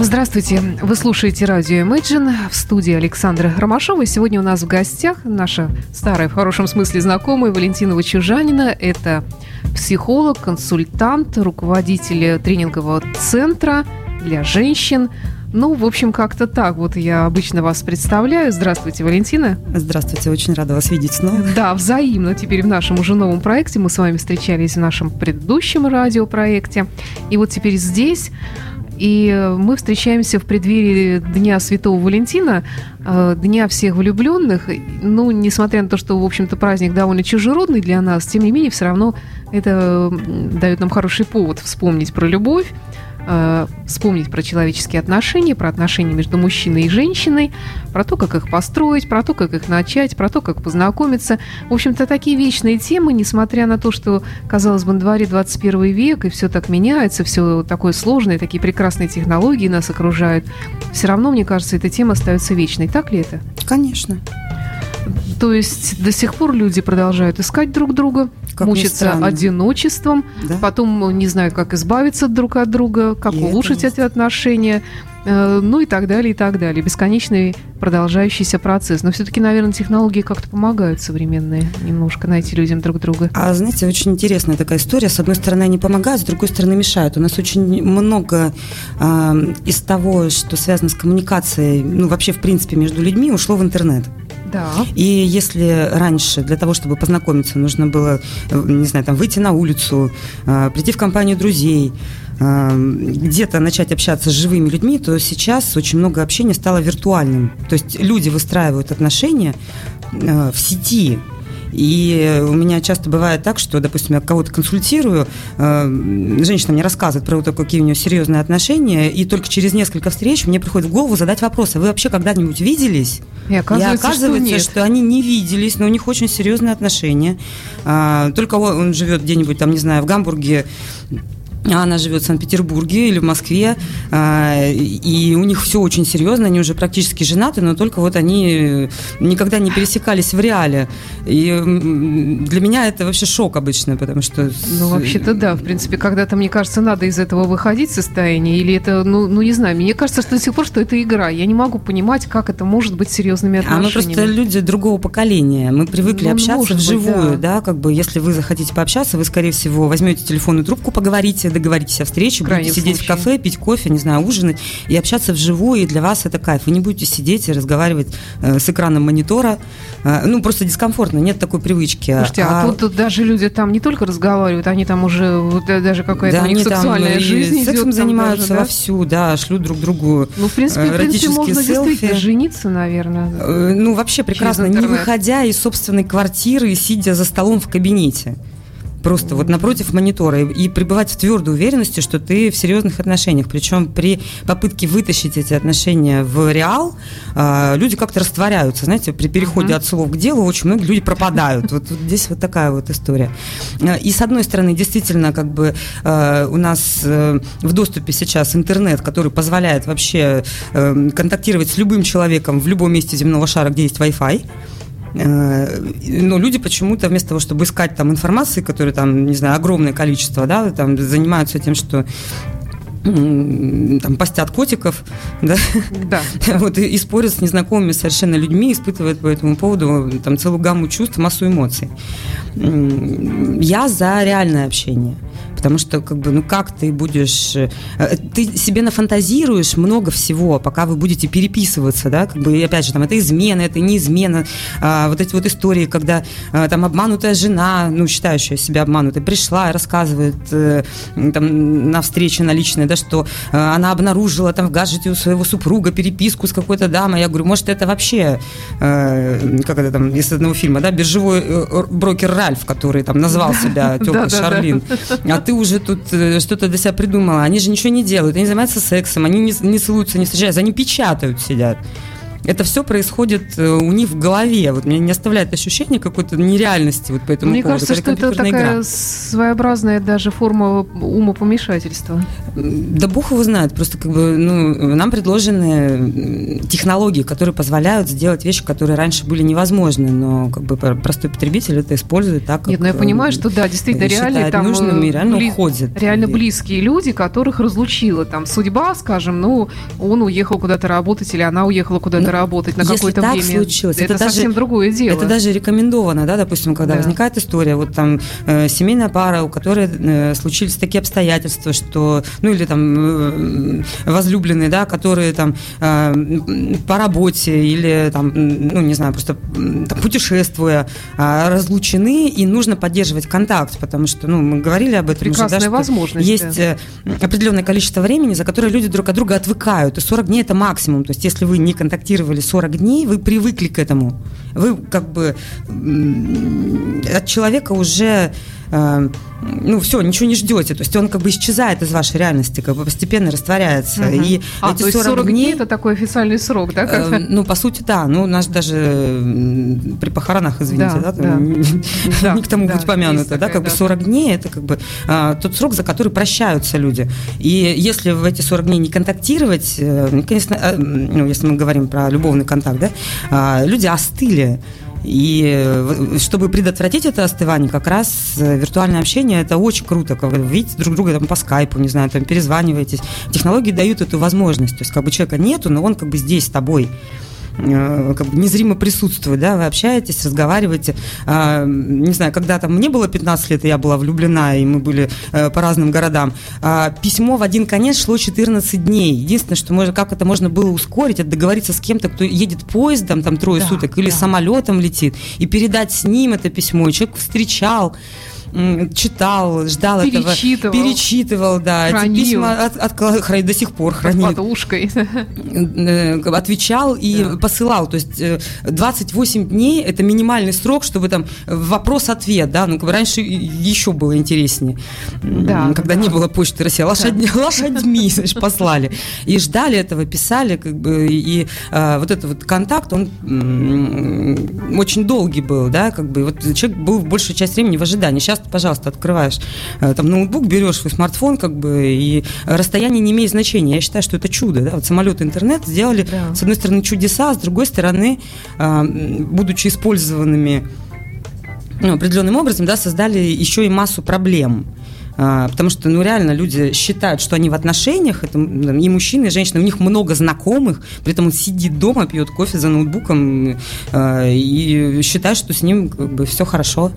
Здравствуйте. Вы слушаете радио Imagine в студии Александра Ромашова. Сегодня у нас в гостях наша старая, в хорошем смысле знакомая Валентина Чужанина. Это психолог, консультант, руководитель тренингового центра для женщин. Ну, в общем, как-то так вот я обычно вас представляю. Здравствуйте, Валентина. Здравствуйте, очень рада вас видеть снова. Да, взаимно. Теперь в нашем уже новом проекте. Мы с вами встречались в нашем предыдущем радиопроекте. И вот теперь здесь и мы встречаемся в преддверии Дня Святого Валентина, э, Дня всех влюбленных. Ну, несмотря на то, что, в общем-то, праздник довольно чужеродный для нас, тем не менее, все равно это дает нам хороший повод вспомнить про любовь, э, вспомнить про человеческие отношения, про отношения между мужчиной и женщиной, про то, как их построить, про то, как их начать, про то, как познакомиться. В общем-то, такие вечные темы, несмотря на то, что, казалось бы, на дворе 21 век, и все так меняется, все такое сложное, такие прекрасные технологии нас окружают, все равно, мне кажется, эта тема остается вечной. Так ли это? Конечно. То есть до сих пор люди продолжают искать друг друга, как мучиться одиночеством, да? потом не знают, как избавиться друг от друга, как и улучшить эти отношения, э, ну и так далее, и так далее. Бесконечный продолжающийся процесс. Но все-таки, наверное, технологии как-то помогают современные немножко найти людям друг друга. А знаете, очень интересная такая история. С одной стороны, они помогают, с другой стороны, мешают. У нас очень много э, из того, что связано с коммуникацией, ну вообще, в принципе, между людьми, ушло в интернет. Да. И если раньше для того, чтобы познакомиться, нужно было, не знаю, там, выйти на улицу, а, прийти в компанию друзей, а, где-то начать общаться с живыми людьми, то сейчас очень много общения стало виртуальным. То есть люди выстраивают отношения в сети, и у меня часто бывает так, что, допустим, я кого-то консультирую, э, женщина мне рассказывает про то, какие у нее серьезные отношения, и только через несколько встреч мне приходит в голову задать вопрос, а вы вообще когда-нибудь виделись? И оказывается, и оказывается что, что они не виделись, но у них очень серьезные отношения. А, только он живет где-нибудь там, не знаю, в Гамбурге, она живет в Санкт-Петербурге или в Москве, а, и у них все очень серьезно, они уже практически женаты, но только вот они никогда не пересекались в реале. И для меня это вообще шок обычно, потому что... Ну, вообще-то да, в принципе, когда-то, мне кажется, надо из этого выходить состояние, или это, ну, ну не знаю, мне кажется, что до сих пор, что это игра. Я не могу понимать, как это может быть серьезными отношениями. А мы просто люди другого поколения, мы привыкли ну, общаться вживую, быть, да. да, как бы, если вы захотите пообщаться, вы, скорее всего, возьмете телефонную трубку, поговорите, договоритесь о встрече, будете сидеть случае. в кафе, пить кофе, не знаю, ужинать и общаться вживую, и для вас это кайф. Вы не будете сидеть и разговаривать э, с экраном монитора. Э, ну, просто дискомфортно, нет такой привычки. Слушайте, а, а тут, тут даже люди там не только разговаривают, они там уже вот, э, даже какая-то да, у них сексуальная там, жизнь сексом идет, занимаются даже, да? вовсю, да, шлют друг другу Ну, в принципе, в принципе можно селфи. действительно жениться, наверное. Э, ну, вообще прекрасно, не выходя из собственной квартиры, сидя за столом в кабинете просто вот напротив монитора и, и пребывать в твердой уверенности, что ты в серьезных отношениях. Причем при попытке вытащить эти отношения в реал, э, люди как-то растворяются. Знаете, при переходе uh-huh. от слов к делу очень многие люди пропадают. Вот, вот здесь вот такая вот история. А, и с одной стороны, действительно, как бы э, у нас э, в доступе сейчас интернет, который позволяет вообще э, контактировать с любым человеком в любом месте земного шара, где есть Wi-Fi. Э, но люди почему-то вместо того, чтобы искать там информации, которые там, не знаю, огромное количество, да, там занимаются тем, что там постят котиков, да, да. вот и, и спорят с незнакомыми совершенно людьми, испытывают по этому поводу там целую гамму чувств, массу эмоций. Я за реальное общение. Потому что, как бы, ну как ты будешь... Э, ты себе нафантазируешь много всего, пока вы будете переписываться, да, как бы, и опять же, там, это измена, это не измена. А, вот эти вот истории, когда а, там обманутая жена, ну, считающая себя обманутой, пришла и рассказывает э, там на встрече на личной, да, что а, она обнаружила там в гаджете у своего супруга переписку с какой-то дамой. Я говорю, может, это вообще, э, как это там, из одного фильма, да, биржевой брокер Ральф, который там назвал себя тёлкой Шарлин. А ты уже тут э, что-то для себя придумала. Они же ничего не делают, они занимаются сексом, они не, не целуются, не встречаются, они печатают, сидят. Это все происходит э, у них в голове. Вот мне не оставляет ощущение какой-то нереальности вот по этому Мне поводу. кажется, что это такая игра. своеобразная даже форма умопомешательства. Да бог его знает. Просто как бы ну, нам предложены технологии, которые позволяют сделать вещи, которые раньше были невозможны, но как бы простой потребитель это использует так, как Нет, но ну, я понимаю, что да, действительно реально там нужным и реально бли... уходит. Реально близкие люди, которых разлучила там судьба, скажем, ну он уехал куда-то работать или она уехала куда-то ну, работать на какое-то время. случилось, это, это совсем даже, другое дело. Это даже рекомендовано, да, допустим, когда да. возникает история, вот там э, семейная пара, у которой э, случились такие обстоятельства, что, ну или там э, возлюбленные, да, которые там э, по работе или там, ну не знаю, просто там, путешествуя, э, разлучены и нужно поддерживать контакт, потому что, ну мы говорили об этом Прекрасная уже, да, возможность. Есть э, определенное количество времени, за которое люди друг от друга отвыкают, и 40 дней это максимум, то есть если вы не контактировали 40 дней, вы привыкли к этому. Вы как бы от человека уже э, ну все, ничего не ждете. То есть он как бы исчезает из вашей реальности, как бы постепенно растворяется. Угу. И а, эти то есть 40, 40 дней, это такой официальный срок, да? Э, ну, по сути, да. Ну, наш даже при похоронах, извините, да, да, там, да. не к тому да, быть помянуто, да, как бы 40 дней это как бы а, тот срок, за который прощаются люди. И если в эти 40 дней не контактировать, э, ну, конечно, э, ну, если мы говорим про любовный контакт, да, а, люди остыли. И э, чтобы предотвратить это остывание, как раз э, виртуальное общение это очень круто, когда вы видите друг друга там по скайпу, не знаю, там перезваниваетесь. Технологии дают эту возможность. То есть как бы человека нету, но он как бы здесь с тобой. Э, как бы незримо присутствует, да, вы общаетесь, разговариваете. А, не знаю, когда там мне было 15 лет, и я была влюблена, и мы были э, по разным городам. А, письмо в один конец шло 14 дней. Единственное, что можно, как это можно было ускорить, это договориться с кем-то, кто едет поездом там трое да, суток или да. самолетом летит, и передать с ним это письмо, и человек встречал читал, ждал перечитывал, этого, перечитывал, да, хранил. эти письма от, от, хранит, до сих пор хранит. Под подушкой. Э, отвечал и да. посылал, то есть 28 э, дней это минимальный срок, чтобы там вопрос-ответ, да, ну раньше еще было интереснее, да, когда да. не было почты России, лошадь, да. лошадьми, значит, послали и ждали этого, писали, как бы и а, вот этот вот контакт, он очень долгий был, да, как бы вот человек был большую часть времени в ожидании. Сейчас часто, пожалуйста, открываешь э, там ноутбук, берешь свой смартфон, как бы, и расстояние не имеет значения. Я считаю, что это чудо. Да? Вот самолет и интернет сделали, да. с одной стороны, чудеса, а с другой стороны, а, будучи использованными ну, определенным образом, да, создали еще и массу проблем. А, потому что, ну, реально люди считают, что они в отношениях, это и мужчины, и женщины, у них много знакомых, при этом он сидит дома, пьет кофе за ноутбуком а, и считает, что с ним как бы все хорошо.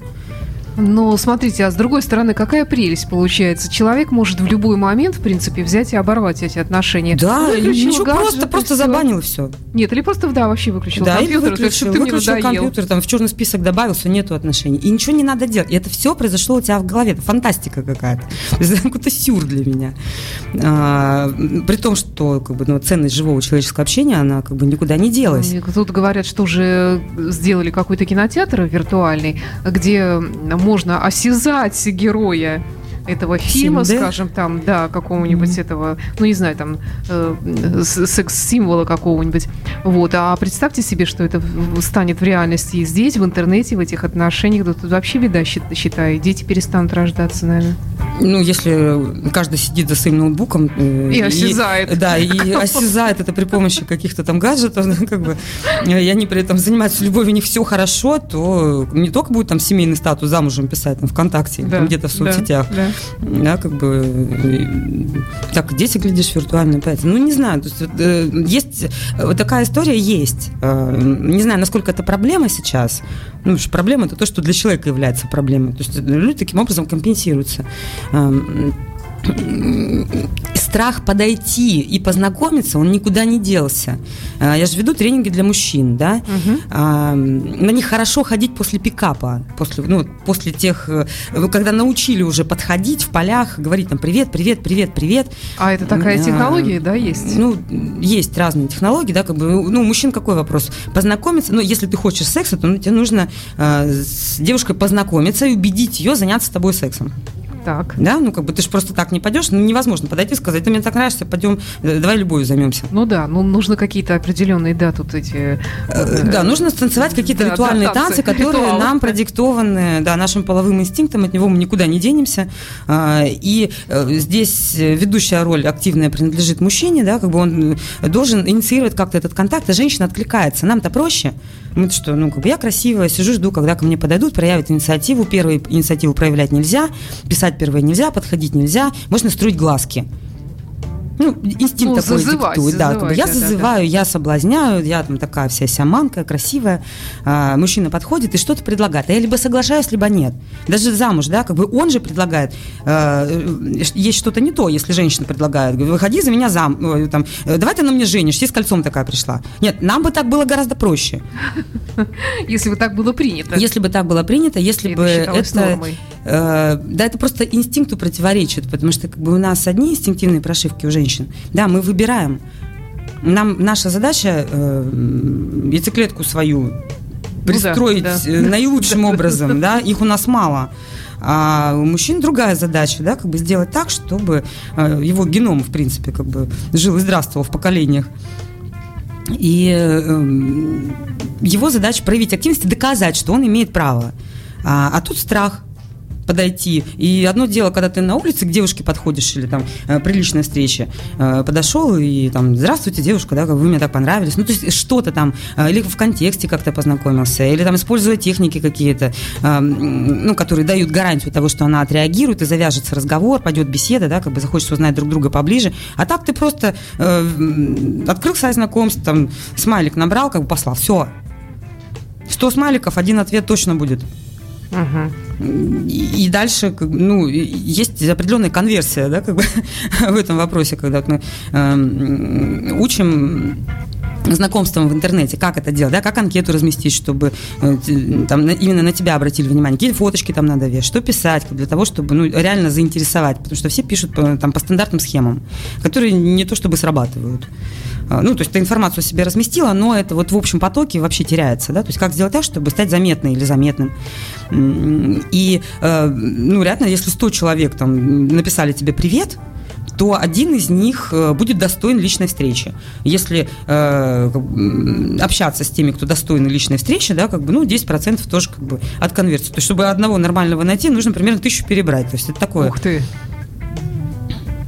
Но смотрите, а с другой стороны, какая прелесть получается? Человек может в любой момент, в принципе, взять и оборвать эти отношения. Да, выключил ничего, гаджет, просто, просто забанил и все. Нет, или просто, да, вообще выключил да, компьютер, выключил, есть, выключил компьютер, там в черный список добавился, нету отношений. И ничего не надо делать. И это все произошло у тебя в голове. Это фантастика какая-то. Это какой-то сюр для меня. А, при том, что как бы, ну, ценность живого человеческого общения, она как бы никуда не делась. Тут говорят, что уже сделали какой-то кинотеатр виртуальный, где можно осязать героя этого фильма, Синде? скажем, там, да, какого-нибудь mm-hmm. этого, ну, не знаю, там, э, секс-символа какого-нибудь. Вот. А представьте себе, что это станет в реальности и здесь, в интернете, в этих отношениях. Да, тут вообще беда, считаю. Дети перестанут рождаться, наверное. Ну, если каждый сидит за своим ноутбуком... Э, и осязает. И, да, и осязает это при помощи каких-то там гаджетов, как бы, и они при этом занимаются любовью, у них все хорошо, то не только будет там семейный статус замужем писать там, ВКонтакте, да, где-то в соцсетях, да, да да, как бы так дети глядишь виртуально опять. Ну не знаю, то есть, э, есть вот такая история есть. Э, не знаю, насколько это проблема сейчас. Ну, что проблема это то, что для человека является проблемой. То есть люди таким образом компенсируются эм, страх подойти и познакомиться, он никуда не делся. А, я же веду тренинги для мужчин, да. Угу. На них хорошо ходить после пикапа, после, ну, после тех, э, когда научили уже подходить в полях, говорить там привет, привет, привет, привет. А это такая а, технология, да, есть? Ну, есть разные технологии, да, как бы, ну, у мужчин какой вопрос? Познакомиться, ну, если ты хочешь секса, то ну, тебе нужно э, с девушкой познакомиться и убедить ее заняться с тобой сексом. Так. Да, ну как бы ты же просто так не пойдешь, ну невозможно подойти и сказать, ты мне так нравишься, пойдем, э, давай любовью займемся. Ну да, ну нужно какие-то определенные, да, тут эти... Э, да, нужно станцевать какие-то да, ритуальные да, танцы, танцы, которые нам продиктованы, да, нашим половым инстинктом, от него мы никуда не денемся. А, и э, здесь ведущая роль активная принадлежит мужчине, да, как бы он должен инициировать как-то этот контакт, а женщина откликается. Нам-то проще. Мы что, ну, как бы я красивая, сижу, жду, когда ко мне подойдут, проявят инициативу. Первую инициативу проявлять нельзя, писать первое нельзя, подходить нельзя. Можно строить глазки ну, инстинкт ну, такой зазывать, диктует. Да, как бы я зазываю, да. я соблазняю, я там такая вся сяманка, красивая. А, мужчина подходит и что-то предлагает. А я либо соглашаюсь, либо нет. Даже замуж, да, как бы он же предлагает. А, есть что-то не то, если женщина предлагает. Выходи за меня зам, там, давай ты на мне женишься, и с кольцом такая пришла. Нет, нам бы так было гораздо проще. Если бы так было принято. Если бы так было принято, если бы это... Э, да, это просто инстинкту противоречит, потому что как бы у нас одни инстинктивные прошивки у женщин. Да, мы выбираем. Нам наша задача э, яйцеклетку свою пристроить ну, да, да. Э, наилучшим образом, да, их у нас мало. А у мужчин другая задача, да, как бы сделать так, чтобы э, его геном, в принципе, как бы жил и здравствовал в поколениях. И э, его задача проявить активность и доказать, что он имеет право. А, а тут страх – подойти. И одно дело, когда ты на улице к девушке подходишь или там э, приличная встреча, э, подошел и там, здравствуйте, девушка, да, вы мне так понравились. Ну, то есть что-то там, э, или в контексте как-то познакомился, или там используя техники какие-то, ну, которые дают гарантию того, что она отреагирует и завяжется разговор, пойдет беседа, да, как бы захочется узнать друг друга поближе. А так ты просто э, открыл сайт знакомств, там, смайлик набрал, как бы послал, все. 100 смайликов, один ответ точно будет. Угу. И, дальше, ну, есть определенная конверсия, да, как бы в этом вопросе, когда мы э, учим знакомством в интернете, как это делать, да, как анкету разместить, чтобы э, там именно на тебя обратили внимание, какие фоточки там надо вешать, что писать для того, чтобы ну, реально заинтересовать, потому что все пишут там, по стандартным схемам, которые не то чтобы срабатывают. А, ну, то есть ты информацию себе разместила, но это вот в общем потоке вообще теряется, да, то есть как сделать так, чтобы стать заметной или заметным. И, э, ну, реально, если 100 человек там написали тебе «привет», то один из них э, будет достоин личной встречи. Если э, общаться с теми, кто достоин личной встречи, да, как бы, ну, 10% тоже как бы от конверсии. То есть, чтобы одного нормального найти, нужно примерно тысячу перебрать. То есть, это такое. Ух ты!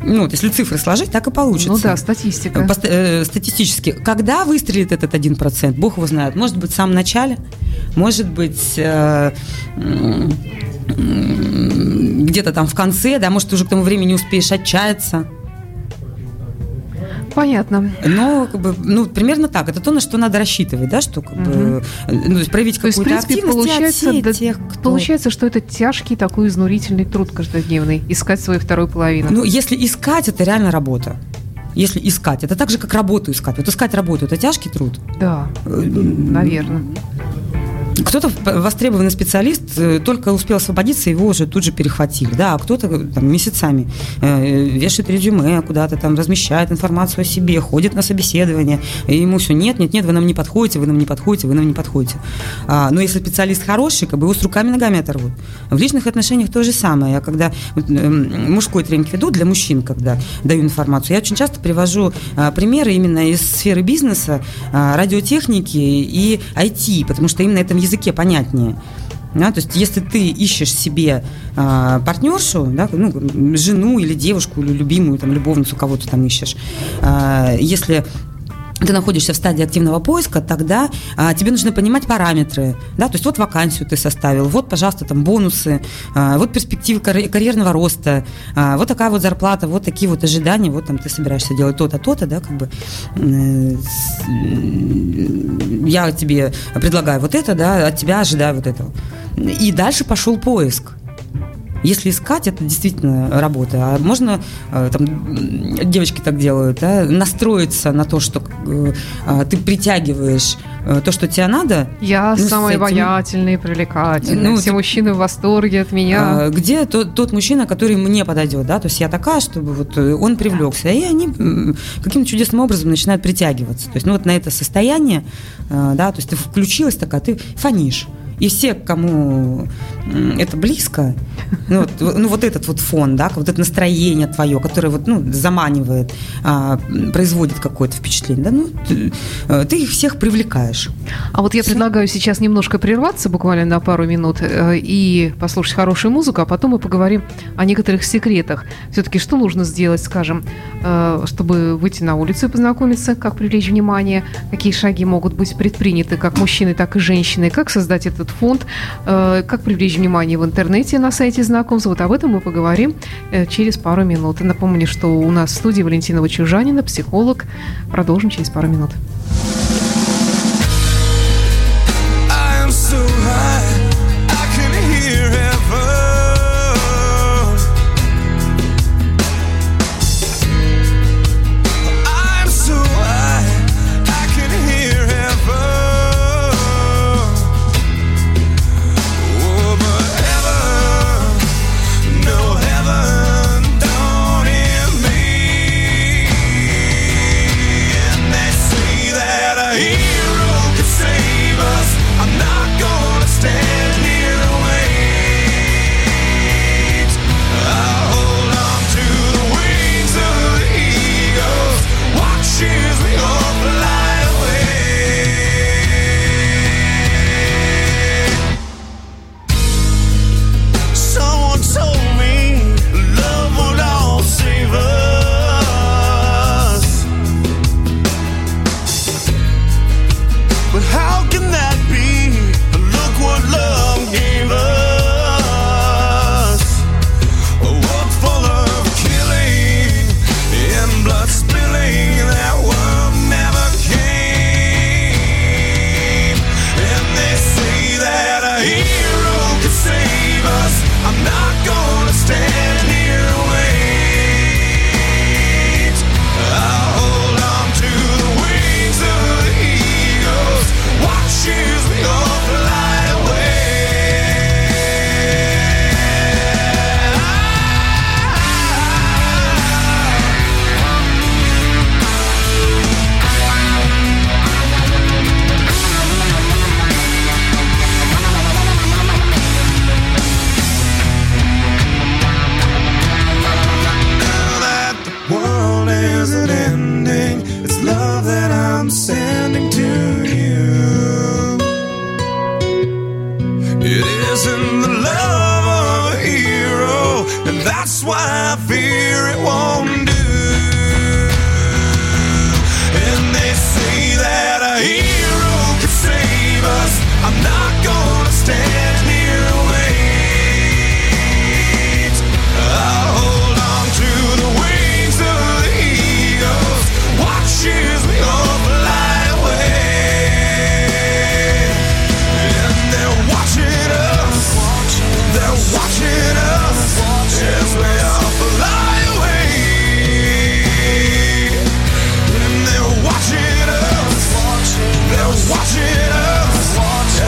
Ну, вот если цифры сложить, так и получится. Ну да, статистика. По, э, статистически. Когда выстрелит этот 1%, бог его знает. Может быть, в самом начале, может быть, э, где-то там в конце, да, может, уже к тому времени успеешь отчаяться. Понятно. Но, как бы, ну, примерно так. Это то, на что надо рассчитывать, да, что как угу. бы, ну, проявить какую-то то активность получается, да, тех, кто... Получается, что это тяжкий такой изнурительный труд каждодневный, искать свою вторую половину. Ну, если искать, это реально работа если искать. Это так же, как работу искать. Вот искать работу – это тяжкий труд? Да, наверное. Кто-то востребованный специалист э, только успел освободиться, его уже тут же перехватили, да, а кто-то э, там, месяцами э, вешает резюме, куда-то там размещает информацию о себе, ходит на собеседование, и ему все, нет, нет, нет, вы нам не подходите, вы нам не подходите, вы нам не подходите. А, но если специалист хороший, как бы его с руками-ногами оторвут. В личных отношениях то же самое. Я когда мужской тренинг веду для мужчин, когда даю информацию, я очень часто привожу а, примеры именно из сферы бизнеса, а, радиотехники и IT, потому что именно этом языке понятнее. Да, то есть, если ты ищешь себе э, партнершу, да, ну, жену или девушку, или любимую, там, любовницу, кого то там ищешь, э, если ты находишься в стадии активного поиска, тогда а, тебе нужно понимать параметры, да, то есть вот вакансию ты составил, вот, пожалуйста, там бонусы, а, вот перспективы карь- карьерного роста, а, вот такая вот зарплата, вот такие вот ожидания, вот там ты собираешься делать то-то, то-то, да, как бы э, я тебе предлагаю вот это, да, от тебя ожидаю вот этого. И дальше пошел поиск. Если искать, это действительно работа. А можно, э, там, девочки так делают, да, настроиться на то, что э, а, ты притягиваешь э, то, что тебе надо. Я ну, самый этим... обаятельный, привлекательный. Ну, Все ты... мужчины в восторге от меня. А, где тот, тот мужчина, который мне подойдет, да? То есть я такая, чтобы вот он привлекся. И они каким-то чудесным образом начинают притягиваться. То есть, ну вот на это состояние, да, то есть ты включилась такая, ты фонишь. И все, кому это близко, ну вот, ну, вот этот вот фон, да, вот это настроение твое, которое вот, ну, заманивает, а, производит какое-то впечатление, да, ну, ты, э, ты их всех привлекаешь. А вот я предлагаю сейчас немножко прерваться, буквально на пару минут, э, и послушать хорошую музыку, а потом мы поговорим о некоторых секретах. Все-таки что нужно сделать, скажем, э, чтобы выйти на улицу и познакомиться, как привлечь внимание, какие шаги могут быть предприняты как мужчины, так и женщины, как создать этот фонд, как привлечь внимание в интернете на сайте знакомств. Вот об этом мы поговорим через пару минут. Напомню, что у нас в студии Валентина Вачужанина, психолог. Продолжим через пару минут. watching us watching as us. we fly away. They're watching us, they're watching us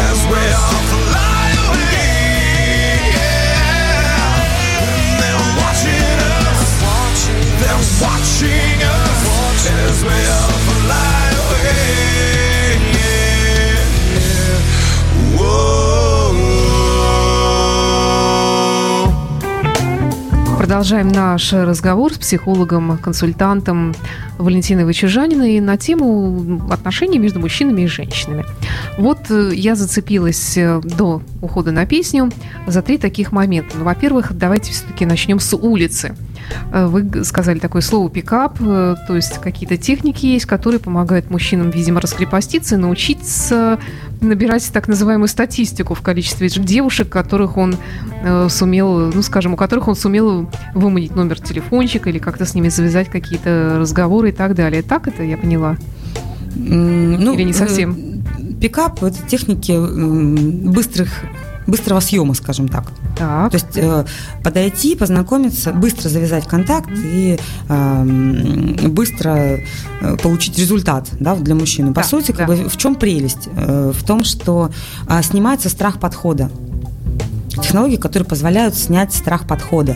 as we fly away. Yeah. They're watching us, they're watching us as we. Продолжаем наш разговор с психологом, консультантом Валентиной Вычужаниной на тему отношений между мужчинами и женщинами. Вот э, я зацепилась э, до ухода на песню за три таких момента. Ну, во-первых, давайте все-таки начнем с улицы. Э, вы сказали такое слово пикап, то есть какие-то техники есть, которые помогают мужчинам, видимо, раскрепоститься и научиться набирать так называемую статистику в количестве девушек, которых он э, сумел, ну, скажем, у которых он сумел выманить номер телефончика или как-то с ними завязать какие-то разговоры и так далее. Так это я поняла? Ну, или не совсем? Э, пикап – это техники быстрых быстрого съема, скажем так. так. То есть э, подойти, познакомиться, быстро завязать контакт и э, быстро получить результат да, для мужчины. По да, сути, как да. бы, в чем прелесть? Э, в том, что э, снимается страх подхода. Технологии, которые позволяют снять страх подхода.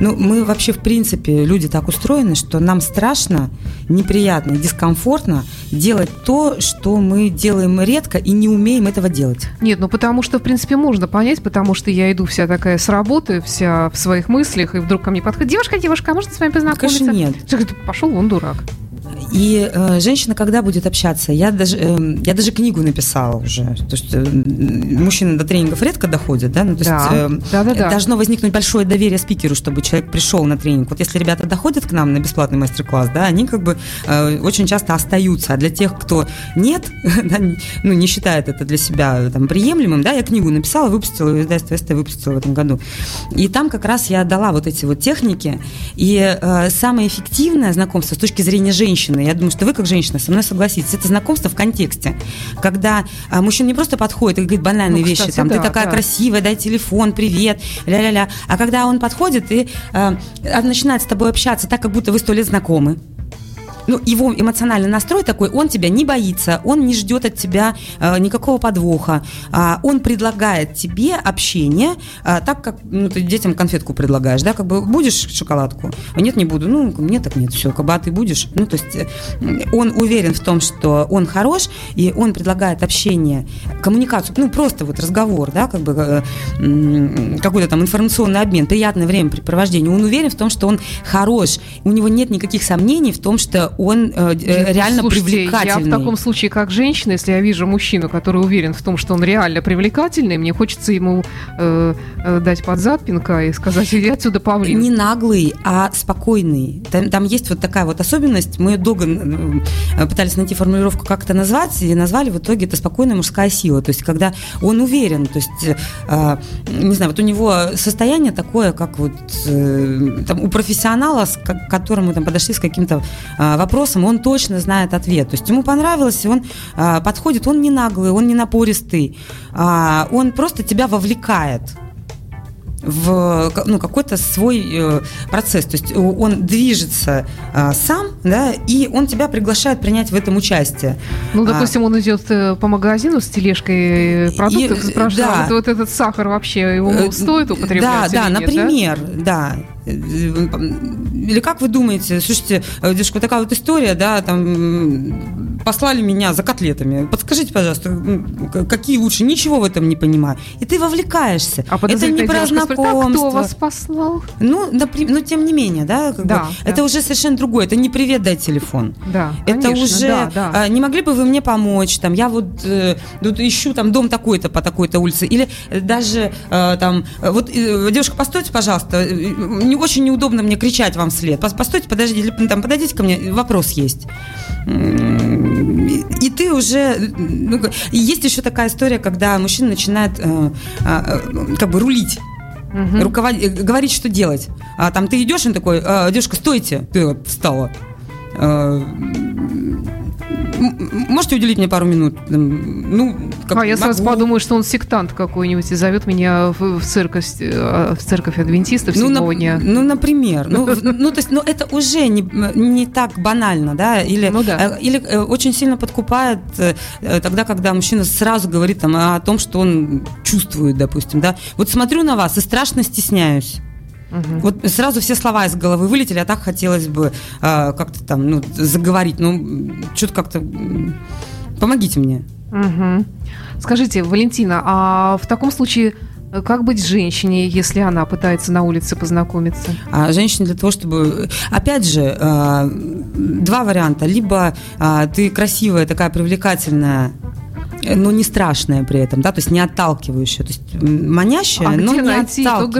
Ну, мы вообще, в принципе, люди так устроены, что нам страшно, неприятно, дискомфортно делать то, что мы делаем редко и не умеем этого делать. Нет, ну потому что, в принципе, можно понять, потому что я иду вся такая с работы, вся в своих мыслях, и вдруг ко мне подходит, девушка, девушка, а можно с вами познакомиться? Конечно, нет. Пошел он дурак. И э, женщина, когда будет общаться, я даже, э, я даже книгу написала уже. То есть э, мужчины до тренингов редко доходят, да? Ну, то да. есть э, да, да, да. должно возникнуть большое доверие спикеру, чтобы человек пришел на тренинг. Вот если ребята доходят к нам на бесплатный мастер-класс, да, они как бы э, очень часто остаются. А для тех, кто нет, да, ну, не считает это для себя там, приемлемым, да, я книгу написала, выпустила, издательство СТ выпустила в этом году. И там как раз я дала вот эти вот техники. И э, самое эффективное знакомство с точки зрения женщины, я думаю, что вы, как женщина, со мной согласитесь, это знакомство в контексте, когда а, мужчина не просто подходит и говорит банальные ну, кстати, вещи, там, да, ты такая да. красивая, дай телефон, привет, ля-ля-ля, а когда он подходит и а, начинает с тобой общаться так, как будто вы сто лет знакомы, ну, его эмоциональный настрой такой, он тебя не боится, он не ждет от тебя э, никакого подвоха, э, он предлагает тебе общение, э, так как ну, ты детям конфетку предлагаешь, да, как бы будешь шоколадку, а нет, не буду, ну, нет, так нет, все, как бы, а ты будешь, ну, то есть э, он уверен в том, что он хорош, и он предлагает общение, коммуникацию, ну, просто вот разговор, да, как бы э, какой-то там информационный обмен, приятное времяпрепровождение, он уверен в том, что он хорош, у него нет никаких сомнений в том, что он э, э реально Слушайте, привлекательный. Я в таком случае, как женщина, если я вижу мужчину, который уверен в том, что он реально привлекательный, мне хочется ему э, э, дать под зад пинка и сказать, иди отсюда, павлин. Не наглый, а спокойный. Там, там есть вот такая вот особенность. Мы долго э, пытались найти формулировку, как это назвать, и назвали в итоге это спокойная мужская сила. То есть, когда он уверен, то есть, э, не знаю, вот у него состояние такое, как вот э, там, у профессионала, к которому там подошли с каким-то э, вопросом, он точно знает ответ. То есть ему понравилось, он а, подходит, он не наглый, он не напористый, а, он просто тебя вовлекает в ну, какой-то свой э, процесс. То есть он движется э, сам, да, и он тебя приглашает принять в этом участие. Ну, а допустим, а, он идет э, по магазину с тележкой продуктов и, спрашивает, да. вот, вот этот сахар вообще его э, стоит употреблять? Да, да, нет, например, да? да. Или как вы думаете, слушайте, девушка, такая вот история, да, там послали меня за котлетами. Подскажите, пожалуйста, какие лучше? Ничего в этом не понимаю. И ты вовлекаешься. А это не про знакомство. А кто вас послал? Ну, например, ну, тем не менее, да, как да, бы, да. это уже совершенно другое. Это не привет, дай телефон. Да, Это конечно, уже, да, да. А, не могли бы вы мне помочь, там, я вот э, тут ищу там дом такой-то по такой-то улице, или даже э, там, вот, э, девушка, постойте, пожалуйста, не очень неудобно мне кричать вам вслед. Постойте, подождите, там, подойдите ко мне, вопрос есть. И ты уже... Ну, есть еще такая история, когда мужчина начинает э, э, как бы рулить угу. руковод... говорить, что делать. А там ты идешь, он такой, «А, девушка, стойте, ты встала. А, можете уделить мне пару минут? Ну, как а я могу. сразу подумаю, что он сектант какой-нибудь и зовет меня в, в церковь, э, в церковь адвентистов ну, на, дня. Ну, например. Ну, ну, то есть, ну, это уже не, не так банально, да? Или, ну, да. Э, или э, очень сильно подкупает тогда, когда мужчина сразу говорит там, о том, что он чувствует, допустим, да? Вот смотрю на вас и страшно стесняюсь. Угу. Вот сразу все слова из головы вылетели, а так хотелось бы э, как-то там ну, заговорить. Ну, что-то как-то... Помогите мне. Угу. Скажите, Валентина, а в таком случае как быть женщине, если она пытается на улице познакомиться? А женщине для того, чтобы... Опять же, э, два варианта. Либо э, ты красивая, такая привлекательная, но не страшная при этом, да, то есть не отталкивающая, то есть манящая, а но где не найти. Эту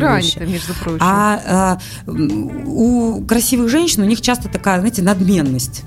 между прочим? А, а у красивых женщин у них часто такая, знаете, надменность.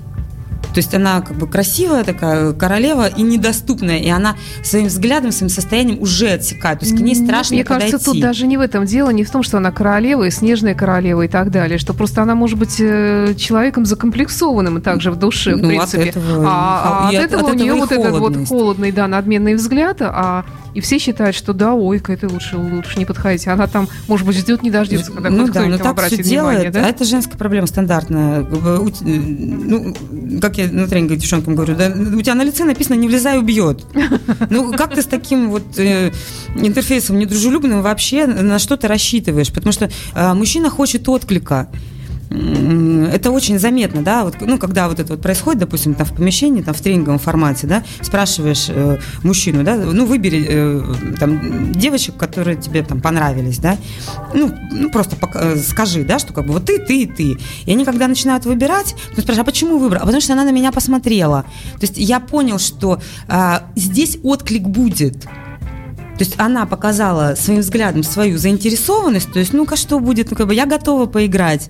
То есть она как бы красивая такая королева и недоступная, и она своим взглядом, своим состоянием уже отсекает. То есть к ней страшно Мне подойти. кажется, тут даже не в этом дело, не в том, что она королева и снежная королева и так далее, что просто она может быть э, человеком закомплексованным также в душе, в ну, принципе. От этого, а, а от, этого от у нее вот этот вот холодный, да, надменный взгляд, а и все считают, что да, ой, к этой лучше, лучше не подходить. Она там, может быть, ждет, не дождется, когда ну, да, но там так все обратит внимание, делает, да? а это женская проблема стандартная. Т- Ну, как я на тренинге девчонкам говорю, да, у тебя на лице написано «не влезай, убьет». Ну, как ты с таким вот э, интерфейсом недружелюбным вообще на что ты рассчитываешь? Потому что э, мужчина хочет отклика. Это очень заметно, да, вот, ну, когда вот это вот происходит, допустим, там в помещении, там в тренинговом формате, да, спрашиваешь э, мужчину, да, ну, выбери э, там девочек, которые тебе там понравились, да, ну, ну, просто пока- э, скажи, да, что как бы вот ты, ты и ты. И они, когда начинают выбирать, ну, спрашивают, а почему выбрал? А потому что она на меня посмотрела. То есть я понял, что а, здесь отклик будет. То есть она показала своим взглядом свою заинтересованность, то есть, ну-ка, что будет, ну, как бы я готова поиграть.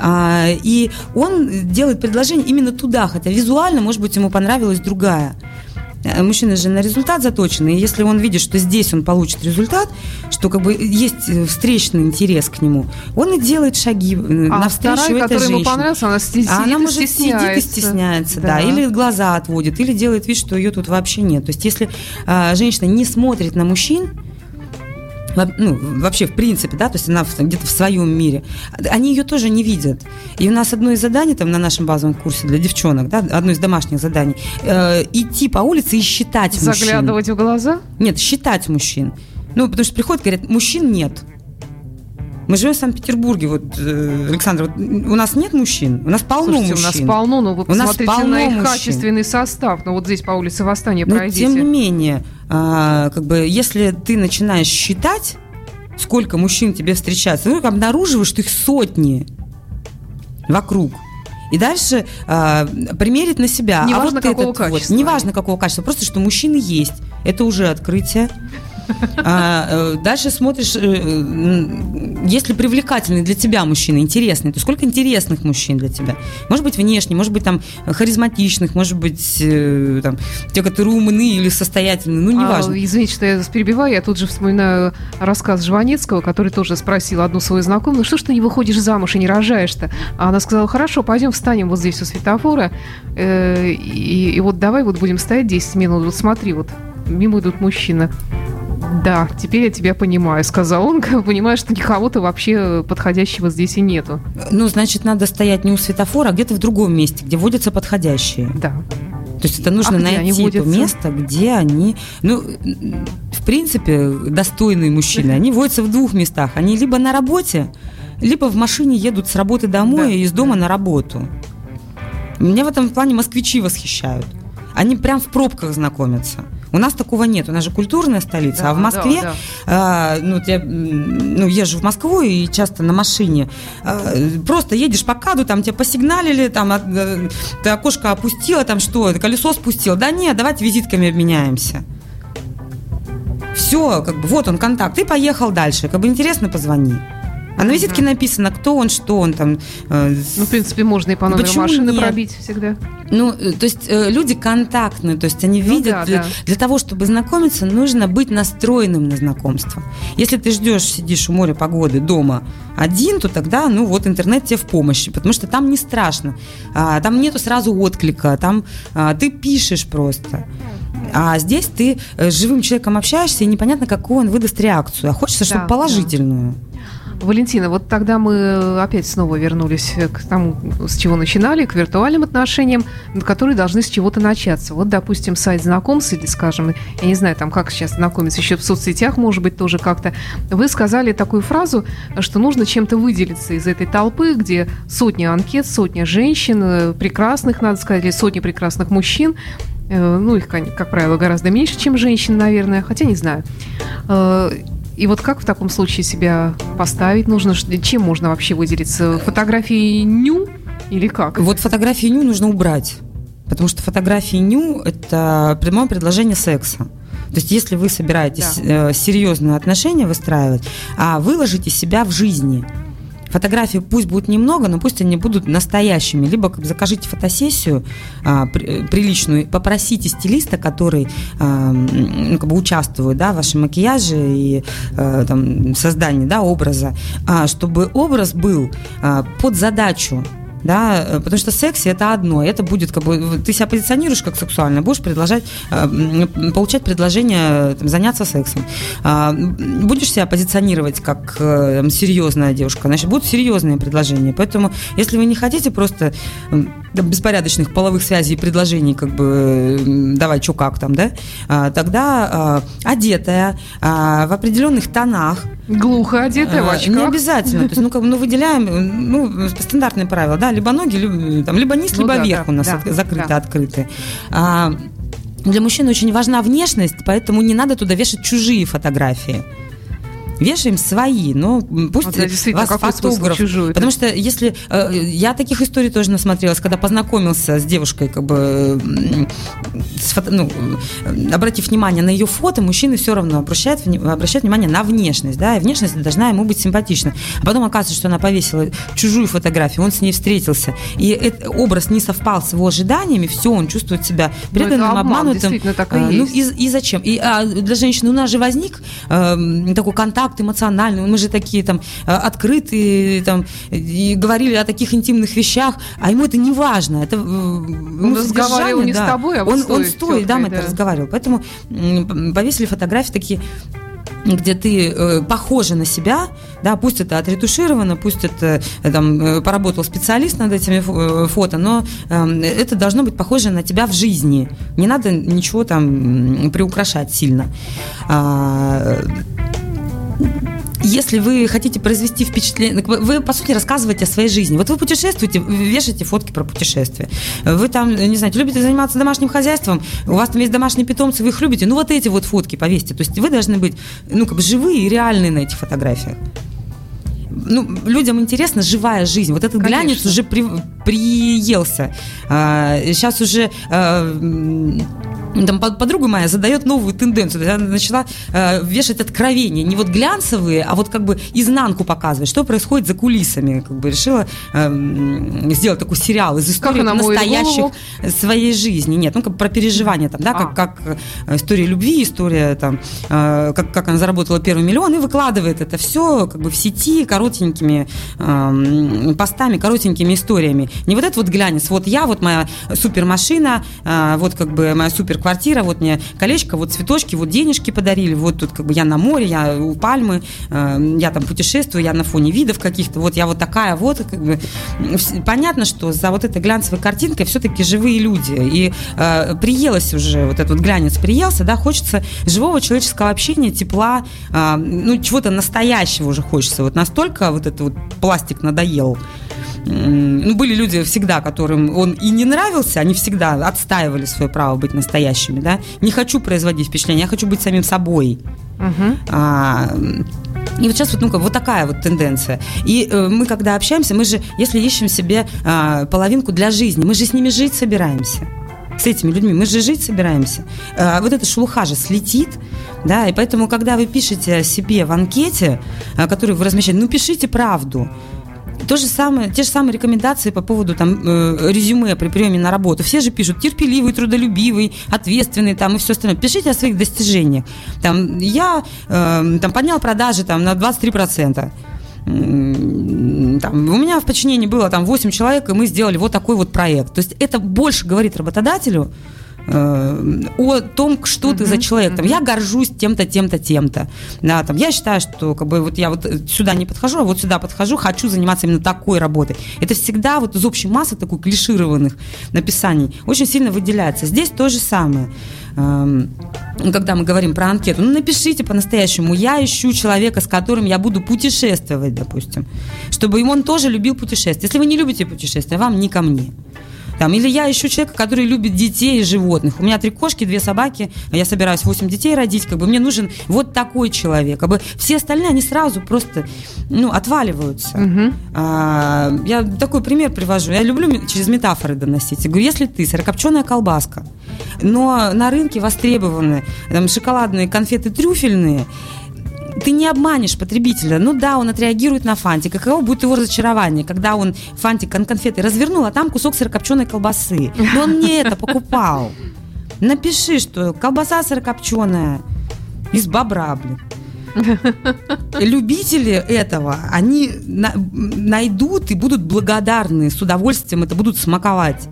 А, и он делает предложение именно туда, хотя визуально, может быть, ему понравилась другая. Э, Мужчина же на результат заточен, и если он видит, что здесь он получит результат, что как бы есть э, встречный интерес к нему, он и делает шаги э, А навстречу вторая, этой которая ему женщине. понравилась, она сидит А она может сидит и стесняется. стесняется, да. или глаза отводит, или делает вид, что ее тут вообще нет. То есть, если а, женщина не смотрит на мужчин, ну, вообще, в принципе, да, то есть она где-то в своем мире, они ее тоже не видят. И у нас одно из заданий там на нашем базовом курсе для девчонок, да, одно из домашних заданий, э, идти по улице и считать мужчин. Заглядывать в глаза? Нет, считать мужчин. Ну, потому что приходят, говорят, мужчин нет. Мы живем в Санкт-Петербурге, вот, э, Александр, вот, у нас нет мужчин, у нас полно Слушайте, мужчин. у нас полно, ну вы У нас посмотрите полно на их мужчин. качественный состав. Ну вот здесь по улице Восстания Но пройдите. тем не менее, а, как бы, если ты начинаешь считать, сколько мужчин тебе встречается, ты обнаруживаешь, что их сотни вокруг. И дальше а, примерить на себя. Неважно, а вот какого этот вот, качества. неважно какого качества, просто что мужчины есть. Это уже открытие. А, э, дальше смотришь, э, м, есть ли привлекательный для тебя мужчина, интересный. То сколько интересных мужчин для тебя. Может быть, внешне, может быть, там харизматичных, может быть, э, там, те, которые умны или состоятельные, ну, неважно. А, извините, что я вас перебиваю. Я тут же вспоминаю рассказ Жванецкого, который тоже спросил одну свою знакомую, «Ну что ж ты не выходишь замуж и не рожаешь-то? А она сказала, хорошо, пойдем встанем вот здесь у светофора, э, и, и вот давай вот будем стоять 10 минут, вот смотри, вот мимо идут мужчины. Да, теперь я тебя понимаю, сказал он, понимая, что никого-то вообще подходящего здесь и нету. Ну, значит, надо стоять не у светофора, а где-то в другом месте, где водятся подходящие. Да. То есть это нужно А найти то место, где они, ну, в принципе, достойные мужчины. Они водятся в двух местах. Они либо на работе, либо в машине едут с работы домой Да, и из дома да. на работу. Меня в этом плане москвичи восхищают. Они прям в пробках знакомятся. У нас такого нет. У нас же культурная столица. Да, а в Москве, да, а, ну, вот я ну, езжу в Москву и часто на машине. А, просто едешь по каду, там тебе посигналили, там э, ты окошко опустила, там что, колесо спустил. Да нет, давайте визитками обменяемся. Все, как бы, вот он контакт. Ты поехал дальше. Как бы интересно, позвони. А на визитке написано, кто он, что он там. э, Ну, в принципе, можно и по номеру Почему машины нет? пробить всегда. ну, э, то есть э, люди контактные, то есть они Ну видят, да, для, да. для того, чтобы знакомиться, нужно быть настроенным на знакомство. Если ты ждешь, сидишь у моря погоды дома один, то тогда, ну вот интернет тебе в помощи, потому что там не страшно, А, там нету сразу отклика, там а, ты пишешь просто. А здесь ты с живым человеком общаешься, и непонятно, какую он выдаст реакцию. А хочется, чтобы Да, положительную. Валентина, вот тогда мы опять снова вернулись к тому, с чего начинали, к виртуальным отношениям, которые должны с чего-то начаться. Вот, допустим, сайт знакомств, или, скажем, я не знаю, там как сейчас знакомиться, еще в соцсетях, может быть, тоже как-то. Вы сказали такую фразу, что нужно чем-то выделиться из этой толпы, где сотни анкет, сотня женщин, э, прекрасных, надо сказать, или сотни прекрасных мужчин, Э, ну, их, как правило, гораздо меньше, чем женщин, наверное, хотя не знаю. И вот как в таком случае себя поставить нужно? Чем можно вообще выделиться? Фотографии ню или как? Вот фотографии ню нужно убрать. Потому что фотографии ню – это прямое предложение секса. То есть, если вы собираетесь э, серьезные отношения выстраивать, а выложите себя в жизни. Фотографий пусть будет немного, но пусть они будут настоящими. Либо закажите фотосессию а, при- приличную, попросите стилиста, который а, ну, как бы участвует да, в вашем макияже и э, там, создании да, образа, а, чтобы образ был а, под задачу да, э, потому что секс это одно, это будет как бы ты себя позиционируешь как сексуально, будешь предложить э, получать предложение там, заняться сексом, а, будешь себя позиционировать как э, серьезная девушка, значит будут серьезные предложения, поэтому если вы не хотите просто беспорядочных половых связей и предложений, как бы давай, что как там, да, а, тогда а, одетая в определенных тонах, Глухо одетая в очках. Не обязательно. То есть, ну, как бы, ну, выделяем, ну, стандартные правила, да, либо ноги, либо, там, либо низ, ну, либо да, верх да, у нас да, закрыты, да. открыты. А, для мужчин очень важна внешность, поэтому не надо туда вешать чужие фотографии вешаем свои, но пусть вот, вас фотограф. Чужую, потому что если э, я таких историй тоже насмотрелась, когда познакомился с девушкой, как бы с фото, ну, обратив внимание на ее фото, мужчины все равно обращают, обращают внимание на внешность, да, и внешность должна ему быть симпатична. А потом оказывается, что она повесила чужую фотографию, он с ней встретился, и этот образ не совпал с его ожиданиями, все, он чувствует себя ну, преданным, обман, обманутым. Так и, а, ну, и, и зачем? И а, для женщины у нас же возник э, такой контакт контакт эмоциональный, мы же такие там э, открытые, там, и говорили о таких интимных вещах, а ему это не важно. Это, он разговаривал не да. с тобой, а вот он, он стоит, да, мы да. это разговаривал. Поэтому повесили фотографии такие где ты э, похожа на себя, да, пусть это отретушировано, пусть это э, там э, поработал специалист над этими э, фото, но э, это должно быть похоже на тебя в жизни. Не надо ничего там приукрашать сильно. А, если вы хотите произвести впечатление, вы, по сути, рассказываете о своей жизни. Вот вы путешествуете, вешаете фотки про путешествия. Вы там, не знаю, любите заниматься домашним хозяйством, у вас там есть домашние питомцы, вы их любите, ну вот эти вот фотки повесьте. То есть вы должны быть, ну, как бы живые и реальные на этих фотографиях ну, людям интересна живая жизнь. Вот этот Конечно. глянец уже при, приелся. А, сейчас уже а, там подруга моя задает новую тенденцию. Она начала э, вешать откровения. Не вот глянцевые, а вот как бы изнанку показывать, что происходит за кулисами. Как бы решила э, сделать такой сериал из истории настоящих своей жизни. Нет, ну как про переживания там, да, а. как, как э, история любви, история там, э, как, как она заработала первый миллион и выкладывает это все как бы в сети коротенькими э, постами, коротенькими историями. Не вот этот вот глянец, вот я, вот моя супермашина, э, вот как бы моя супер квартира, вот мне колечко, вот цветочки, вот денежки подарили, вот тут как бы я на море, я у пальмы, э, я там путешествую, я на фоне видов каких-то, вот я вот такая вот, как бы. Понятно, что за вот этой глянцевой картинкой все-таки живые люди, и э, приелось уже, вот этот вот глянец приелся, да, хочется живого человеческого общения, тепла, э, ну, чего-то настоящего уже хочется, вот настолько вот этот вот пластик надоел, ну, были люди всегда, которым он и не нравился, они всегда отстаивали свое право быть настоящими, да. Не хочу производить впечатление, я хочу быть самим собой. Угу. А, и вот сейчас вот, ну, вот такая вот тенденция. И э, мы, когда общаемся, мы же, если ищем себе э, половинку для жизни, мы же с ними жить собираемся. С этими людьми мы же жить собираемся. Э, вот эта шелуха же слетит, да, и поэтому, когда вы пишете о себе в анкете, э, которую вы размещаете, ну, пишите правду. То же самое, те же самые рекомендации по поводу там э, резюме при приеме на работу. Все же пишут терпеливый, трудолюбивый, ответственный там и все остальное. Пишите о своих достижениях. Там я э, там поднял продажи там на 23%. Там, у меня в подчинении было там 8 человек, и мы сделали вот такой вот проект. То есть это больше говорит работодателю, Э, о том, что ты за человек. Там, я горжусь тем-то, тем-то, тем-то. Да, там, я считаю, что как бы, вот я вот сюда не подхожу, а вот сюда подхожу, хочу заниматься именно такой работой. Это всегда вот из общей массы такой клишированных написаний очень сильно выделяется. Здесь то же самое когда мы говорим про анкету, ну напишите по-настоящему, я ищу человека, с которым я буду путешествовать, допустим, чтобы он тоже любил путешествия. Если вы не любите путешествия, вам не ко мне. Там, или я ищу человека, который любит детей и животных. У меня три кошки, две собаки, я собираюсь 8 детей родить, как бы мне нужен вот такой человек. Как бы все остальные, они сразу просто ну, отваливаются. Угу. А, я такой пример привожу. Я люблю через метафоры доносить. Я говорю, если ты сырокопченая колбаска, но на рынке востребованы там, шоколадные конфеты трюфельные, ты не обманешь потребителя. Ну да, он отреагирует на фантик. Каково будет его разочарование, когда он фантик конфеты развернул, а там кусок сырокопченой колбасы. Но он не это покупал. Напиши, что колбаса сырокопченая из бобра, блин. Любители этого, они на- найдут и будут благодарны, с удовольствием это будут смаковать.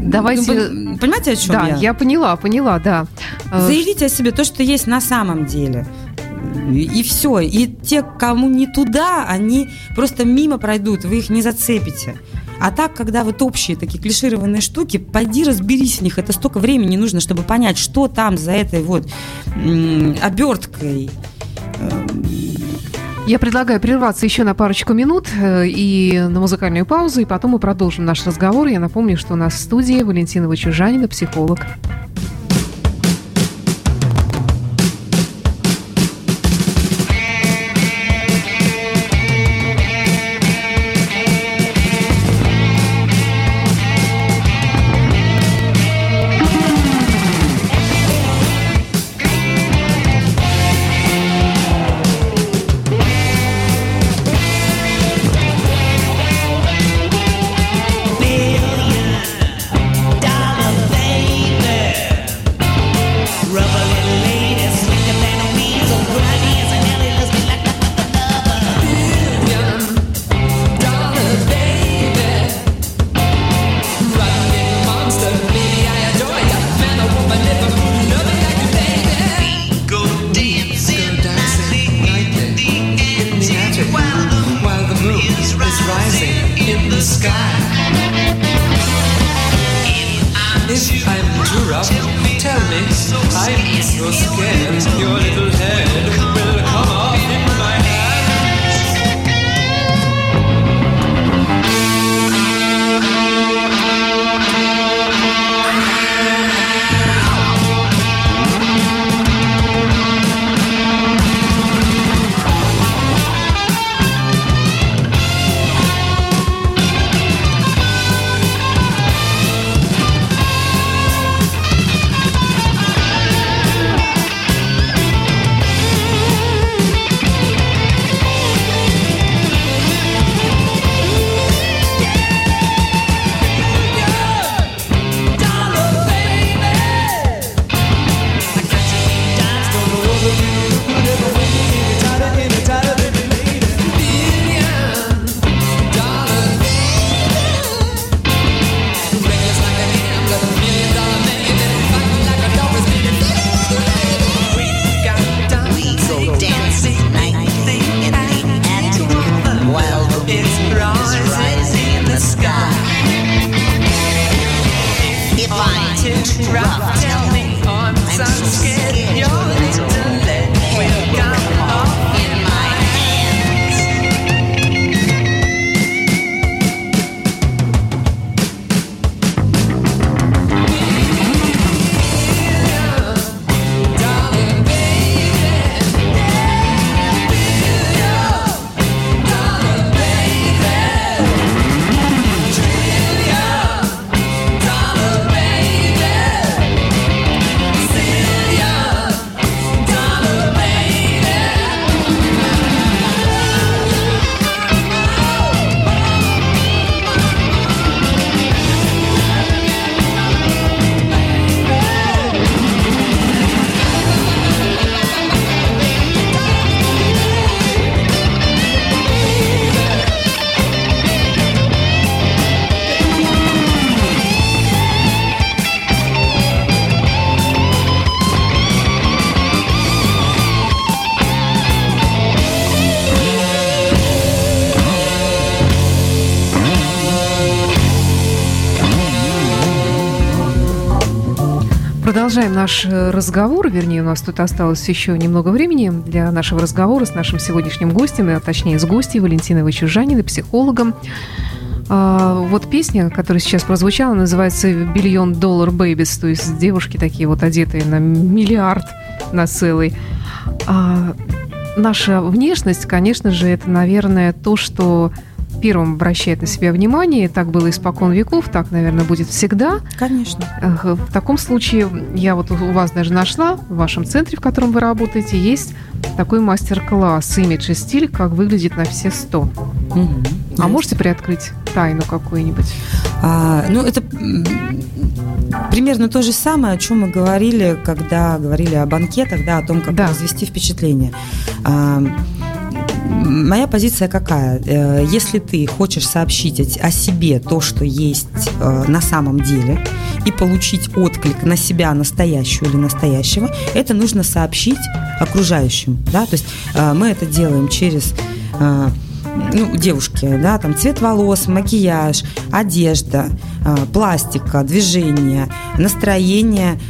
Давайте... Ну, понимаете, о чем да, я? я поняла, поняла, да. Э, Заявите о себе то, что есть на самом деле. И все. И те, кому не туда, они просто мимо пройдут, вы их не зацепите. А так, когда вот общие такие клишированные штуки, пойди разберись в них. Это столько времени нужно, чтобы понять, что там за этой вот оберткой. Я предлагаю прерваться еще на парочку минут э, и на музыкальную паузу, и потом мы продолжим наш разговор. Я напомню, что у нас в студии Валентина Вачужанина, психолог. I'm rough, tell me. I'm your skin, your little head will come off in my Продолжаем наш э, разговор, вернее, у нас тут осталось еще немного времени для нашего разговора с нашим сегодняшним гостем, а точнее с гостьей Валентиной Вычужаниной, психологом. А, вот песня, которая сейчас прозвучала, называется «Billion Dollar Babies», то есть девушки такие вот одетые на миллиард, на целый. А, наша внешность, конечно же, это, наверное, то, что первым обращает на себя внимание. Так было испокон веков, так, наверное, будет всегда. Конечно. В таком случае, я вот у вас даже нашла, в вашем центре, в котором вы работаете, есть такой мастер-класс «Имидж и стиль. Как выглядит на все сто». А Есть. можете приоткрыть тайну какую-нибудь? А, ну, это примерно то же самое, о чем мы говорили, когда говорили о банкетах, да, о том, как Да. развести впечатление. А, моя позиция какая? Э, Если ты хочешь сообщить о, себе то, что есть э, на самом деле, и получить отклик на себя настоящего или настоящего, это нужно сообщить окружающим. Да? То есть э, мы это делаем через ну, девушки, да, там цвет волос, макияж, одежда, пластика, движение, настроение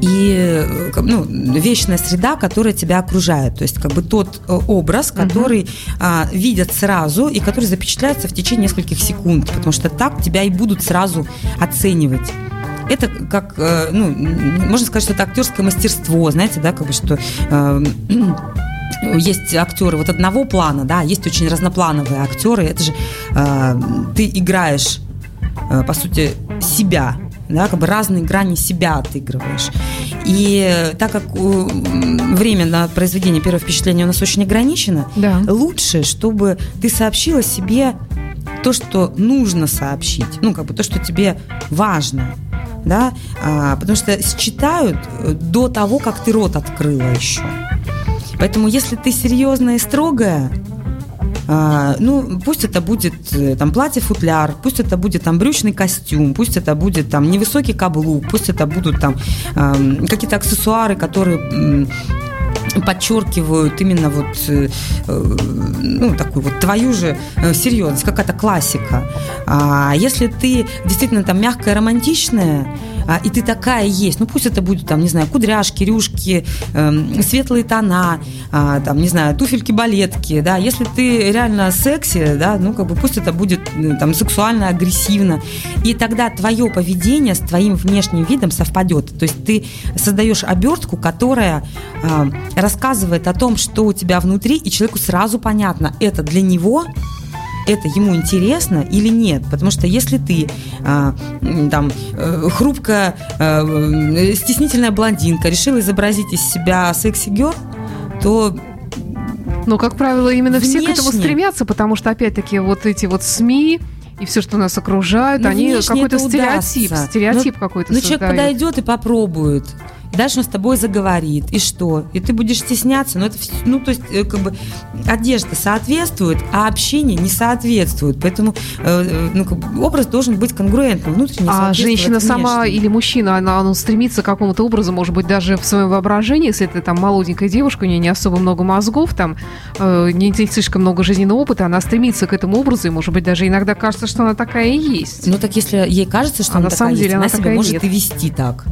и э, ну, вечная среда, которая тебя окружает. То есть как бы тот э, образ, который а, видят сразу и который запечатляется в течение нескольких секунд, потому что так тебя и будут сразу оценивать. Это как, э, ну, можно сказать, что это актерское мастерство, знаете, да, как бы что э, есть актеры вот одного плана, да, есть очень разноплановые актеры. Это же э, ты играешь, э, по сути, себя, да, как бы разные грани себя отыгрываешь. И э, так как э, время на произведение первого впечатления у нас очень ограничено, Да. лучше, чтобы ты сообщила себе то, что нужно сообщить, ну, как бы то, что тебе важно, да, А, потому что считают э, до того, как ты рот открыла еще. Поэтому, если ты серьезная и строгая, ну, пусть это будет э, там платье-футляр, пусть это будет там брючный костюм, пусть это будет там невысокий каблук, пусть это будут там ам, какие-то аксессуары, которые подчеркивают именно вот э, э, ну такую вот твою же серьезность, какая-то классика. А если ты действительно там мягкая, романтичная, а, и ты такая есть, ну пусть это будет там, не знаю, кудряшки, рюшки, эм, светлые тона, а, там, не знаю, туфельки, балетки, да, если ты реально секси, да, ну как бы пусть это будет э, там сексуально, агрессивно, и тогда твое поведение с твоим внешним видом совпадет, то есть ты создаешь обертку, которая а, рассказывает о том, что у тебя внутри, и человеку сразу понятно, это для него это ему интересно или нет. Потому что если ты а, там э, хрупкая, э, стеснительная блондинка решила изобразить из себя секси-гер, то Но, как правило, именно все к этому Внешне. стремятся, потому что, опять-таки, вот эти вот СМИ и все, что нас окружают, Ну, они внешне какой-то стереотип, удастся. стереотип какой-то ну, человек создают. подойдет и попробует. Дальше он с тобой заговорит. И что? И ты будешь стесняться. Но это ну, то есть, э, как бы одежда соответствует, а общение не соответствует. Поэтому э, э, ну, как бы, образ должен быть конгруентным, внутренне А женщина сама или мужчина, она, он стремится к какому-то образу, может быть, даже в своем воображении, если это там молоденькая девушка, у нее не особо много мозгов, там э, не, слишком много жизненного опыта, она стремится к этому образу, и, может быть, даже иногда кажется, что она такая и есть. Ну так если ей кажется, что А она на самом такая деле есть, она она себя может нет. и вести так.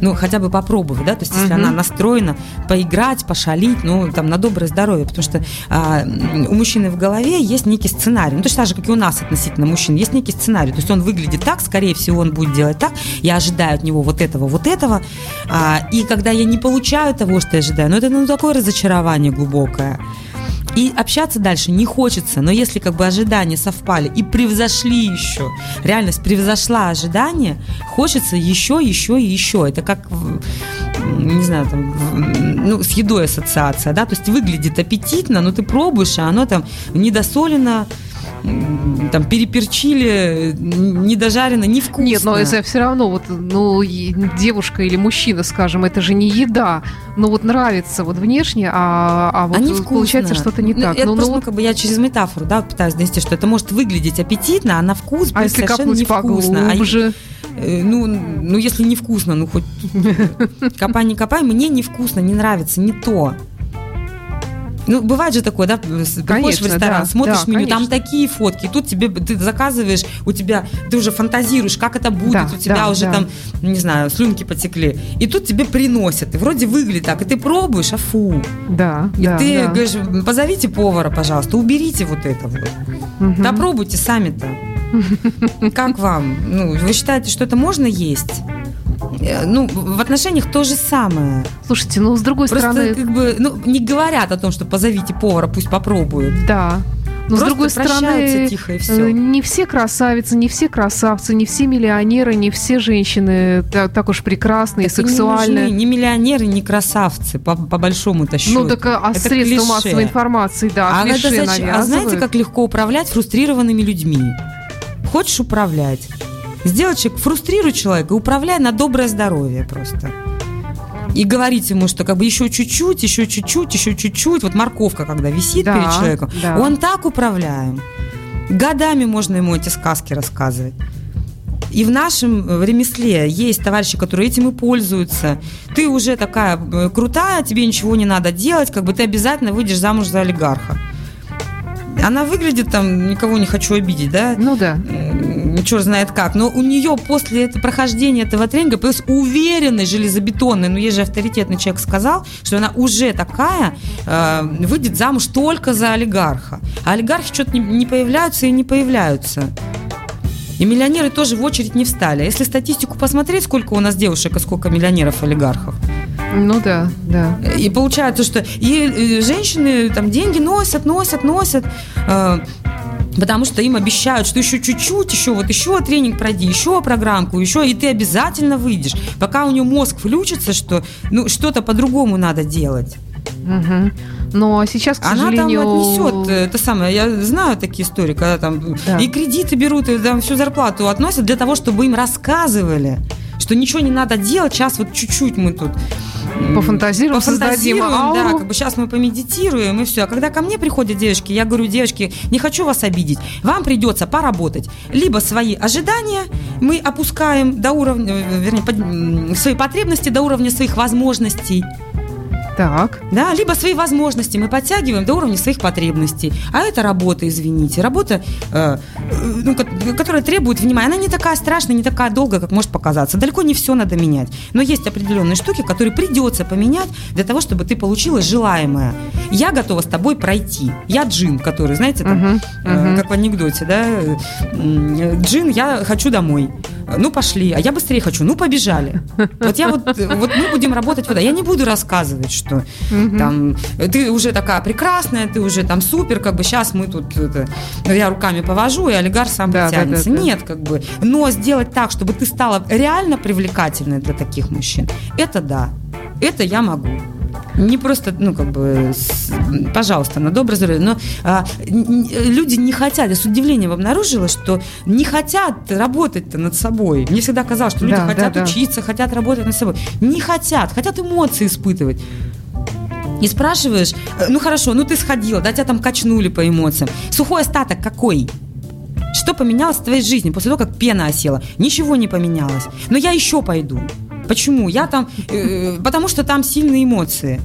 Ну, хотя бы попробовать, да, то есть если Мгм. она настроена поиграть, пошалить, ну, там, на доброе здоровье, потому что а, у мужчины в голове есть некий сценарий, ну, точно так же, как и у нас относительно мужчин, есть некий сценарий, то есть он выглядит так, скорее всего, он будет делать так, я ожидаю от него вот этого, вот этого, а, и когда я не получаю того, что я ожидаю, ну, это, ну, такое разочарование глубокое. И общаться дальше не хочется, но если как бы ожидания совпали и превзошли еще, реальность превзошла ожидания, хочется еще, еще и еще. Это как, не знаю, там, ну, с едой ассоциация, да, то есть выглядит аппетитно, но ты пробуешь, а оно там недосолено, там переперчили, н- недожарено, невкусно. Нет, но это все равно, вот, ну, девушка или мужчина, скажем, это же не еда, но вот нравится вот внешне, а, а вот А получается что-то не Ну, так. Это Ну, ну, просто, ну, как бы я через метафору, да, пытаюсь донести, что это может выглядеть аппетитно, а на вкус а если совершенно невкусно. А поглубже? Э, Ну, ну, если невкусно, ну хоть копай, не копай, мне невкусно, не нравится, не то. Ну, бывает же такое, да, приходишь Конечно, в ресторан, да, смотришь да, меню, там конечно. такие фотки, тут тебе, ты заказываешь, у тебя, ты уже фантазируешь, как это будет, Да, у тебя да, уже да. там, не знаю, слюнки потекли, и тут тебе приносят, и вроде выглядит так, и ты пробуешь, а фу. Да, И да, ты да. говоришь, позовите повара, пожалуйста, уберите вот это вот. Мгм. Да пробуйте сами-то. Как вам? Ну, вы считаете, что это можно есть? Э, Ну, в отношениях то же самое. Слушайте, ну, с другой Просто стороны, как бы, ну, не говорят о том, что позовите повара, пусть попробуют. Да. Но с Просто другой прощаются стороны, тихо и э, все. не все красавицы, не все красавцы, не все миллионеры, не все женщины та- так уж прекрасные, Так не сексуальные. нужны ни миллионеры, ни красавцы, по, по большому-то счету. Ну так а а Это средства клише. массовой информации, да, А, это клише зачем- а знаете, как легко управлять фрустрированными людьми? Хочешь управлять? Сделай человек, фрустрируй человека, управляй на доброе здоровье просто. И говорить ему, что как бы еще чуть-чуть, еще чуть-чуть, еще чуть-чуть. Вот морковка, когда висит Да, перед человеком, да. он так управляем. Годами можно ему эти сказки рассказывать. И в нашем ремесле есть товарищи, которые этим и пользуются. Ты уже такая э, крутая, тебе ничего не надо делать, как бы ты обязательно выйдешь замуж за олигарха. Она выглядит там, никого не хочу обидеть, да? Ну да. М, Черт знает как. Но у нее после этого прохождения этого тренинга появилась уверенность железобетонная, ну есть же авторитетный человек сказал, что она уже такая э, выйдет замуж только за олигарха. А олигархи что-то не, не появляются и не появляются. И миллионеры тоже в очередь не встали. А Если статистику посмотреть, сколько у нас девушек и сколько миллионеров-олигархов, Ну да, да. и получается, что и э, женщины там деньги носят, носят, носят, э, потому что им обещают, что еще чуть-чуть, еще вот еще тренинг пройди, еще программку, еще, и ты обязательно выйдешь. Пока у нее мозг включится, что ну что-то по-другому надо делать. Мгм. Но сейчас, к Она там сожалению... отнесет э, это самое. Я знаю такие истории, когда там Да. и кредиты берут, и там всю зарплату относят для того, чтобы им рассказывали, что ничего не надо делать. Сейчас вот чуть-чуть мы тут Пофантазируем, пофантазируем, да, как бы сейчас мы помедитируем и все. А когда ко мне приходят девочки, я говорю, девочки, не хочу вас обидеть, вам придется поработать. Либо свои ожидания мы опускаем до уровня, э, вернее, под- свои потребности до уровня своих возможностей. Так. Да, либо свои возможности мы подтягиваем до уровня своих потребностей. А это работа, извините, работа, э, э, ну, ко- которая требует внимания. Она не такая страшная, не такая долгая, как может показаться. Далеко не все надо менять. Но есть определенные штуки, которые придется поменять для того, чтобы ты получила желаемое. Я готова с тобой пройти. Я джин, который, знаете, там, Мгм, э, мгм. как в анекдоте, да, э, м, джин, я хочу домой. Ну, пошли. А я быстрее хочу. Ну, побежали. Вот я вот, вот мы будем работать вот. Я не буду рассказывать, что Мгм. там ты уже такая прекрасная, ты уже там супер, как бы сейчас мы тут это, я руками повожу, и олигарх сам да, потянется. да, да. Нет, как бы. Но сделать так, чтобы ты стала реально привлекательной для таких мужчин, это да. Это я могу. Не просто, ну, как бы, с- пожалуйста, на доброе здоровье. Но а, люди не хотят, я с удивлением обнаружила, что не хотят работать-то над собой. Мне всегда казалось, что люди Да, хотят да, да. учиться, хотят работать над собой. Не хотят, хотят эмоции испытывать. И спрашиваешь, э, ну хорошо, ну ты сходила, да, тебя там качнули по эмоциям. Сухой остаток какой? Что поменялось в твоей жизни после того, как пена осела? Ничего не поменялось. Но я еще пойду. Почему? Я там, э, потому что там сильные эмоции.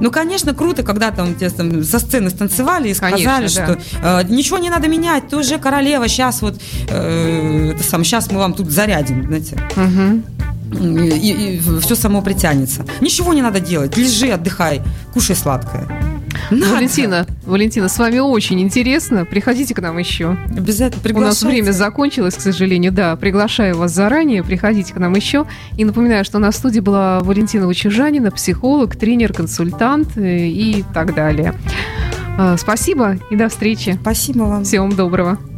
Ну, конечно, круто, когда там тебя там со сцены станцевали и сказали, Конечно, что э, ничего не надо менять, ты уже королева, сейчас вот, э, это сам, сейчас мы вам тут зарядим, знаете Мгм. и, все само притянется. Ничего не надо делать. Лежи, отдыхай, кушай сладкое. Надо. Валентина, Валентина, с вами очень интересно. Приходите к нам еще. Обязательно У нас приглашайте. время закончилось, к сожалению. Да, приглашаю вас заранее. Приходите к нам еще. И напоминаю, что на студии была Валентина Вачужанина, психолог, тренер, консультант э, и так далее. Э, Спасибо и до встречи. Спасибо вам. Всего вам доброго.